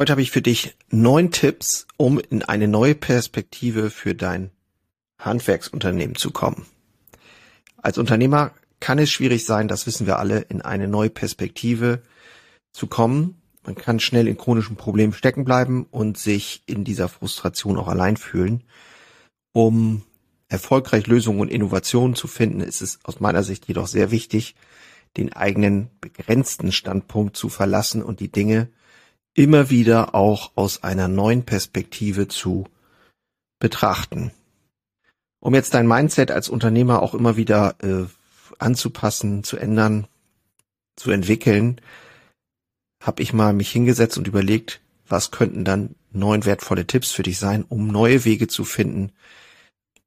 Heute habe ich für dich neun Tipps, um in eine neue Perspektive für dein Handwerksunternehmen zu kommen. Als Unternehmer kann es schwierig sein, das wissen wir alle, in eine neue Perspektive zu kommen. Man kann schnell in chronischen Problemen stecken bleiben und sich in dieser Frustration auch allein fühlen. Um erfolgreich Lösungen und Innovationen zu finden, ist es aus meiner Sicht jedoch sehr wichtig, den eigenen begrenzten Standpunkt zu verlassen und die Dinge immer wieder auch aus einer neuen Perspektive zu betrachten. Um jetzt dein Mindset als Unternehmer auch immer wieder äh, anzupassen, zu ändern, zu entwickeln, habe ich mal mich hingesetzt und überlegt, was könnten dann neun wertvolle Tipps für dich sein, um neue Wege zu finden,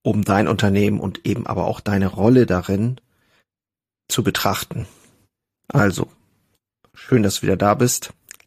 um dein Unternehmen und eben aber auch deine Rolle darin zu betrachten. Also, schön, dass du wieder da bist.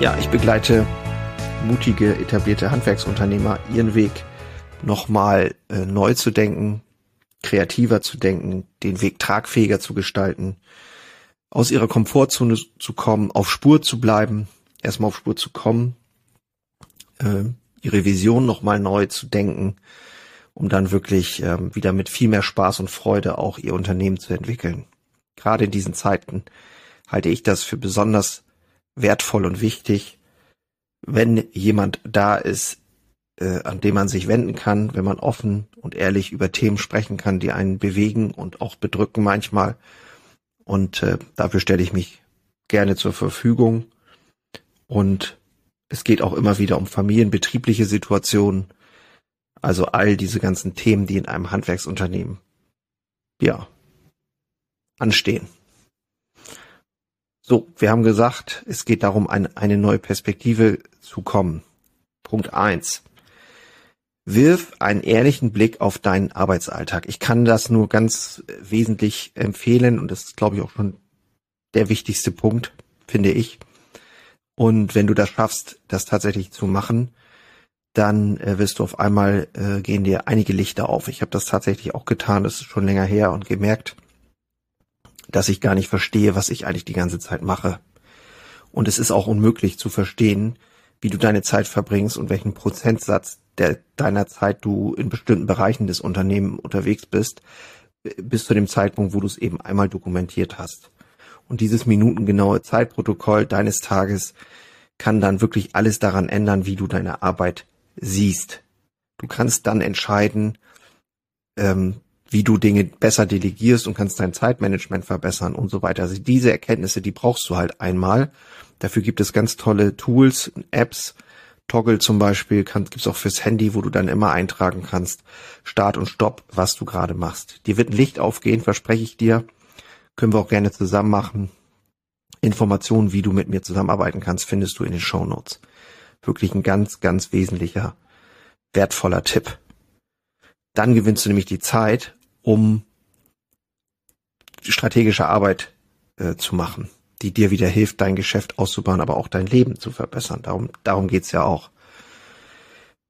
Ja, ich begleite mutige, etablierte Handwerksunternehmer, ihren Weg nochmal äh, neu zu denken, kreativer zu denken, den Weg tragfähiger zu gestalten, aus ihrer Komfortzone zu kommen, auf Spur zu bleiben, erstmal auf Spur zu kommen, äh, ihre Vision nochmal neu zu denken, um dann wirklich äh, wieder mit viel mehr Spaß und Freude auch ihr Unternehmen zu entwickeln. Gerade in diesen Zeiten halte ich das für besonders wertvoll und wichtig, wenn jemand da ist, äh, an dem man sich wenden kann, wenn man offen und ehrlich über Themen sprechen kann, die einen bewegen und auch bedrücken manchmal. Und äh, dafür stelle ich mich gerne zur Verfügung. Und es geht auch immer wieder um familienbetriebliche Situationen. Also all diese ganzen Themen, die in einem Handwerksunternehmen, ja, anstehen. So, wir haben gesagt, es geht darum, ein, eine neue Perspektive zu kommen. Punkt eins: Wirf einen ehrlichen Blick auf deinen Arbeitsalltag. Ich kann das nur ganz wesentlich empfehlen und das ist, glaube ich, auch schon der wichtigste Punkt, finde ich. Und wenn du das schaffst, das tatsächlich zu machen, dann äh, wirst du auf einmal äh, gehen dir einige Lichter auf. Ich habe das tatsächlich auch getan, das ist schon länger her und gemerkt, dass ich gar nicht verstehe, was ich eigentlich die ganze Zeit mache. Und es ist auch unmöglich zu verstehen, wie du deine Zeit verbringst und welchen Prozentsatz der, deiner Zeit du in bestimmten Bereichen des Unternehmens unterwegs bist, bis zu dem Zeitpunkt, wo du es eben einmal dokumentiert hast. Und dieses minutengenaue Zeitprotokoll deines Tages kann dann wirklich alles daran ändern, wie du deine Arbeit siehst. Du kannst dann entscheiden, ähm, wie du Dinge besser delegierst und kannst dein Zeitmanagement verbessern und so weiter. Also diese Erkenntnisse, die brauchst du halt einmal. Dafür gibt es ganz tolle Tools, Apps, Toggle zum Beispiel, kann, gibt's auch fürs Handy, wo du dann immer eintragen kannst, Start und Stopp, was du gerade machst. Dir wird ein Licht aufgehen, verspreche ich dir. Können wir auch gerne zusammen machen. Informationen, wie du mit mir zusammenarbeiten kannst, findest du in den Show Notes. Wirklich ein ganz, ganz wesentlicher, wertvoller Tipp. Dann gewinnst du nämlich die Zeit um strategische Arbeit äh, zu machen, die dir wieder hilft, dein Geschäft auszubauen, aber auch dein Leben zu verbessern. Darum, darum geht's ja auch.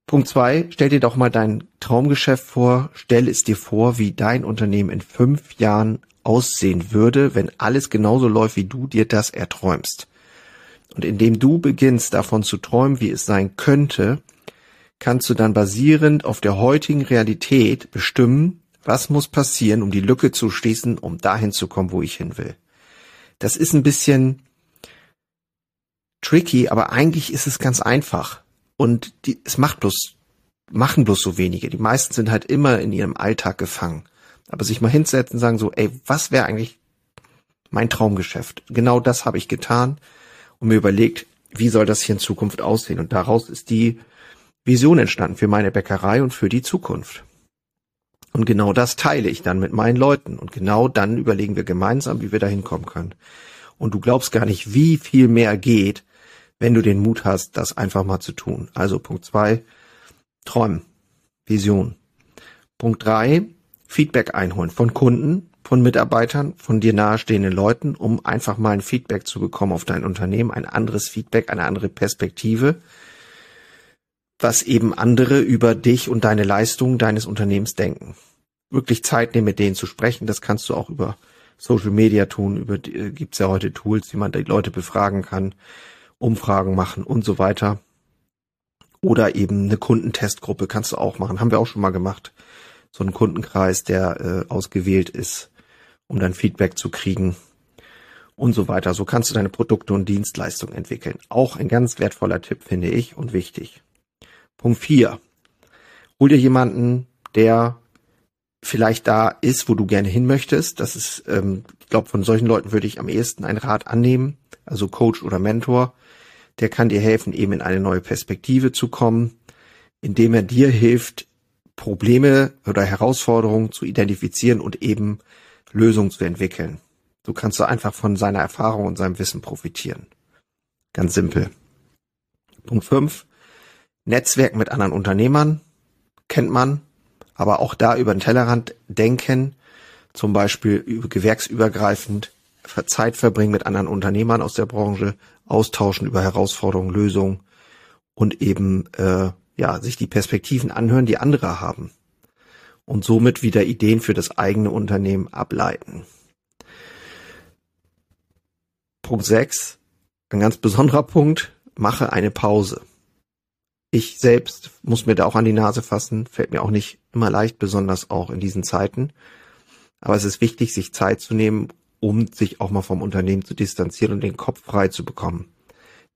Punkt zwei, stell dir doch mal dein Traumgeschäft vor, stell es dir vor, wie dein Unternehmen in fünf Jahren aussehen würde, wenn alles genauso läuft, wie du dir das erträumst. Und indem du beginnst davon zu träumen, wie es sein könnte, kannst du dann basierend auf der heutigen Realität bestimmen, was muss passieren, um die Lücke zu schließen, um dahin zu kommen, wo ich hin will? Das ist ein bisschen tricky, aber eigentlich ist es ganz einfach. Und die, es macht bloß, machen bloß so wenige. Die meisten sind halt immer in ihrem Alltag gefangen. Aber sich mal hinsetzen und sagen so, ey, was wäre eigentlich mein Traumgeschäft? Genau das habe ich getan und mir überlegt, wie soll das hier in Zukunft aussehen? Und daraus ist die Vision entstanden für meine Bäckerei und für die Zukunft. Und genau das teile ich dann mit meinen Leuten. Und genau dann überlegen wir gemeinsam, wie wir da hinkommen können. Und du glaubst gar nicht, wie viel mehr geht, wenn du den Mut hast, das einfach mal zu tun. Also Punkt zwei, träumen, Vision. Punkt drei, Feedback einholen von Kunden, von Mitarbeitern, von dir nahestehenden Leuten, um einfach mal ein Feedback zu bekommen auf dein Unternehmen, ein anderes Feedback, eine andere Perspektive, was eben andere über dich und deine Leistungen deines Unternehmens denken. Wirklich Zeit nehmen, mit denen zu sprechen, das kannst du auch über Social Media tun, über äh, gibt's ja heute Tools, wie man die Leute befragen kann, Umfragen machen und so weiter. Oder eben eine Kundentestgruppe kannst du auch machen, haben wir auch schon mal gemacht. So einen Kundenkreis, der äh, ausgewählt ist um dann Feedback zu kriegen und so weiter. So kannst du deine Produkte und Dienstleistungen entwickeln. Auch ein ganz wertvoller Tipp, finde ich, und wichtig. Punkt 4. Hol dir jemanden, der vielleicht da ist, wo du gerne hin möchtest. Das ist, ähm, ich glaube, von solchen Leuten würde ich am ehesten einen Rat annehmen, also Coach oder Mentor. Der kann dir helfen, eben in eine neue Perspektive zu kommen, indem er dir hilft, Probleme oder Herausforderungen zu identifizieren und eben Lösungen zu entwickeln. So kannst du einfach von seiner Erfahrung und seinem Wissen profitieren. Ganz simpel. Punkt 5. Netzwerk mit anderen Unternehmern kennt man, aber auch da über den Tellerrand denken, zum Beispiel gewerksübergreifend Zeit verbringen mit anderen Unternehmern aus der Branche, austauschen über Herausforderungen, Lösungen und eben äh, ja sich die Perspektiven anhören, die andere haben und somit wieder Ideen für das eigene Unternehmen ableiten. Punkt 6, ein ganz besonderer Punkt, mache eine Pause. Ich selbst muss mir da auch an die Nase fassen, fällt mir auch nicht immer leicht, besonders auch in diesen Zeiten. Aber es ist wichtig, sich Zeit zu nehmen, um sich auch mal vom Unternehmen zu distanzieren und den Kopf frei zu bekommen.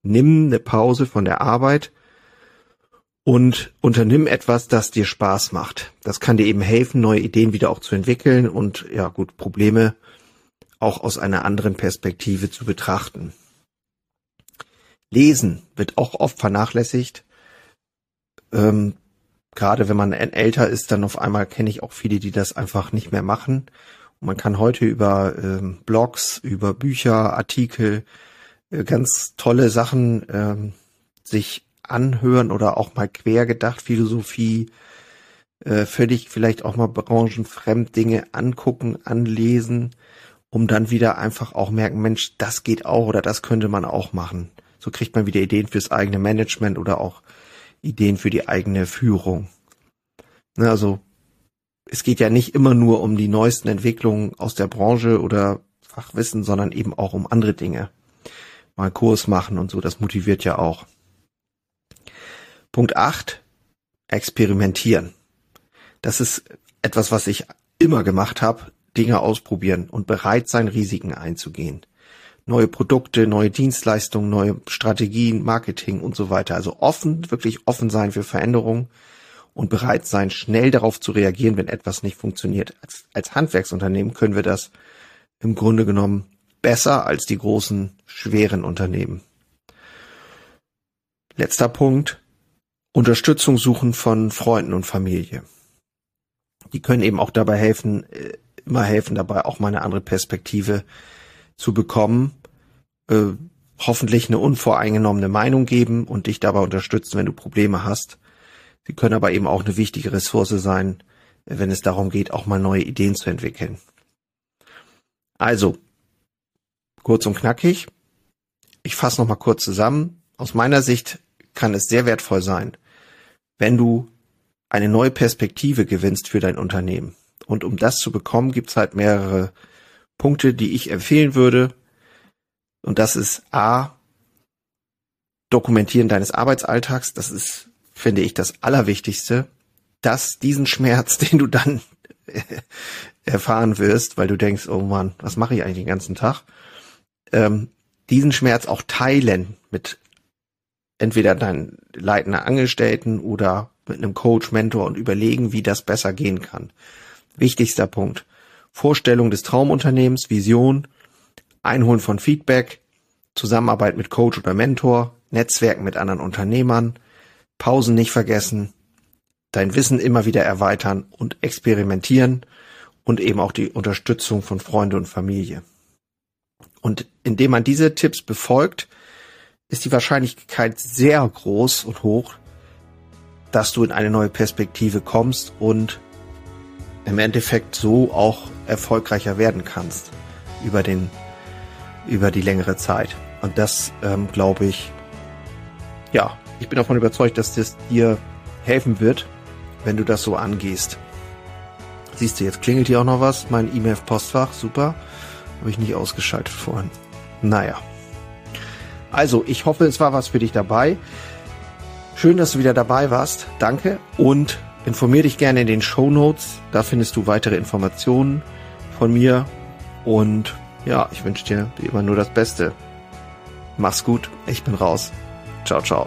Nimm eine Pause von der Arbeit und unternimm etwas, das dir Spaß macht. Das kann dir eben helfen, neue Ideen wieder auch zu entwickeln und ja gut, Probleme auch aus einer anderen Perspektive zu betrachten. Lesen wird auch oft vernachlässigt. Ähm, gerade wenn man älter ist, dann auf einmal kenne ich auch viele, die das einfach nicht mehr machen. Und man kann heute über ähm, Blogs, über Bücher, Artikel, äh, ganz tolle Sachen ähm, sich anhören oder auch mal quer gedacht, Philosophie, äh, völlig vielleicht auch mal branchenfremd Dinge angucken, anlesen, um dann wieder einfach auch merken, Mensch, das geht auch oder das könnte man auch machen. So kriegt man wieder Ideen fürs eigene Management oder auch Ideen für die eigene Führung. Ne, also es geht ja nicht immer nur um die neuesten Entwicklungen aus der Branche oder Fachwissen, sondern eben auch um andere Dinge. Mal Kurs machen und so, das motiviert ja auch. Punkt 8, experimentieren. Das ist etwas, was ich immer gemacht habe, Dinge ausprobieren und bereit sein, Risiken einzugehen. Neue Produkte, neue Dienstleistungen, neue Strategien, Marketing und so weiter. Also offen, wirklich offen sein für Veränderungen und bereit sein, schnell darauf zu reagieren, wenn etwas nicht funktioniert. Als, als Handwerksunternehmen können wir das im Grunde genommen besser als die großen, schweren Unternehmen. Letzter Punkt, Unterstützung suchen von Freunden und Familie. Die können eben auch dabei helfen, äh, immer helfen dabei, auch mal eine andere Perspektive zu bekommen, äh, hoffentlich eine unvoreingenommene Meinung geben und dich dabei unterstützen, wenn du Probleme hast. Sie können aber eben auch eine wichtige Ressource sein, wenn es darum geht, auch mal neue Ideen zu entwickeln. Also, kurz und knackig. Ich fasse nochmal kurz zusammen. Aus meiner Sicht kann es sehr wertvoll sein, wenn du eine neue Perspektive gewinnst für dein Unternehmen. Und um das zu bekommen, gibt's halt mehrere Punkte, die ich empfehlen würde. Und das ist A, Dokumentieren deines Arbeitsalltags. Das ist, finde ich, das Allerwichtigste, dass diesen Schmerz, den du dann erfahren wirst, weil du denkst, oh Mann, was mache ich eigentlich den ganzen Tag, ähm, diesen Schmerz auch teilen mit entweder deinen leitenden Angestellten oder mit einem Coach, Mentor und überlegen, wie das besser gehen kann. Wichtigster Punkt. Vorstellung des Traumunternehmens, Vision, Einholen von Feedback, Zusammenarbeit mit Coach oder Mentor, Netzwerken mit anderen Unternehmern, Pausen nicht vergessen, dein Wissen immer wieder erweitern und experimentieren und eben auch die Unterstützung von Freunde und Familie. Und indem man diese Tipps befolgt, ist die Wahrscheinlichkeit sehr groß und hoch, dass du in eine neue Perspektive kommst und im Endeffekt so auch erfolgreicher werden kannst über den über die längere Zeit. Und das ähm, glaube ich, ja, ich bin davon überzeugt, dass das dir helfen wird, wenn du das so angehst. Siehst du, jetzt klingelt hier auch noch was. Mein E-Mail-Postfach, super. Habe ich nicht ausgeschaltet vorhin. Naja. Also, ich hoffe, es war was für dich dabei. Schön, dass du wieder dabei warst. Danke. Und informier dich gerne in den Show Notes. Da findest du weitere Informationen von mir. Und ja, ich wünsche dir wie immer nur das Beste. Mach's gut. Ich bin raus. Ciao, ciao.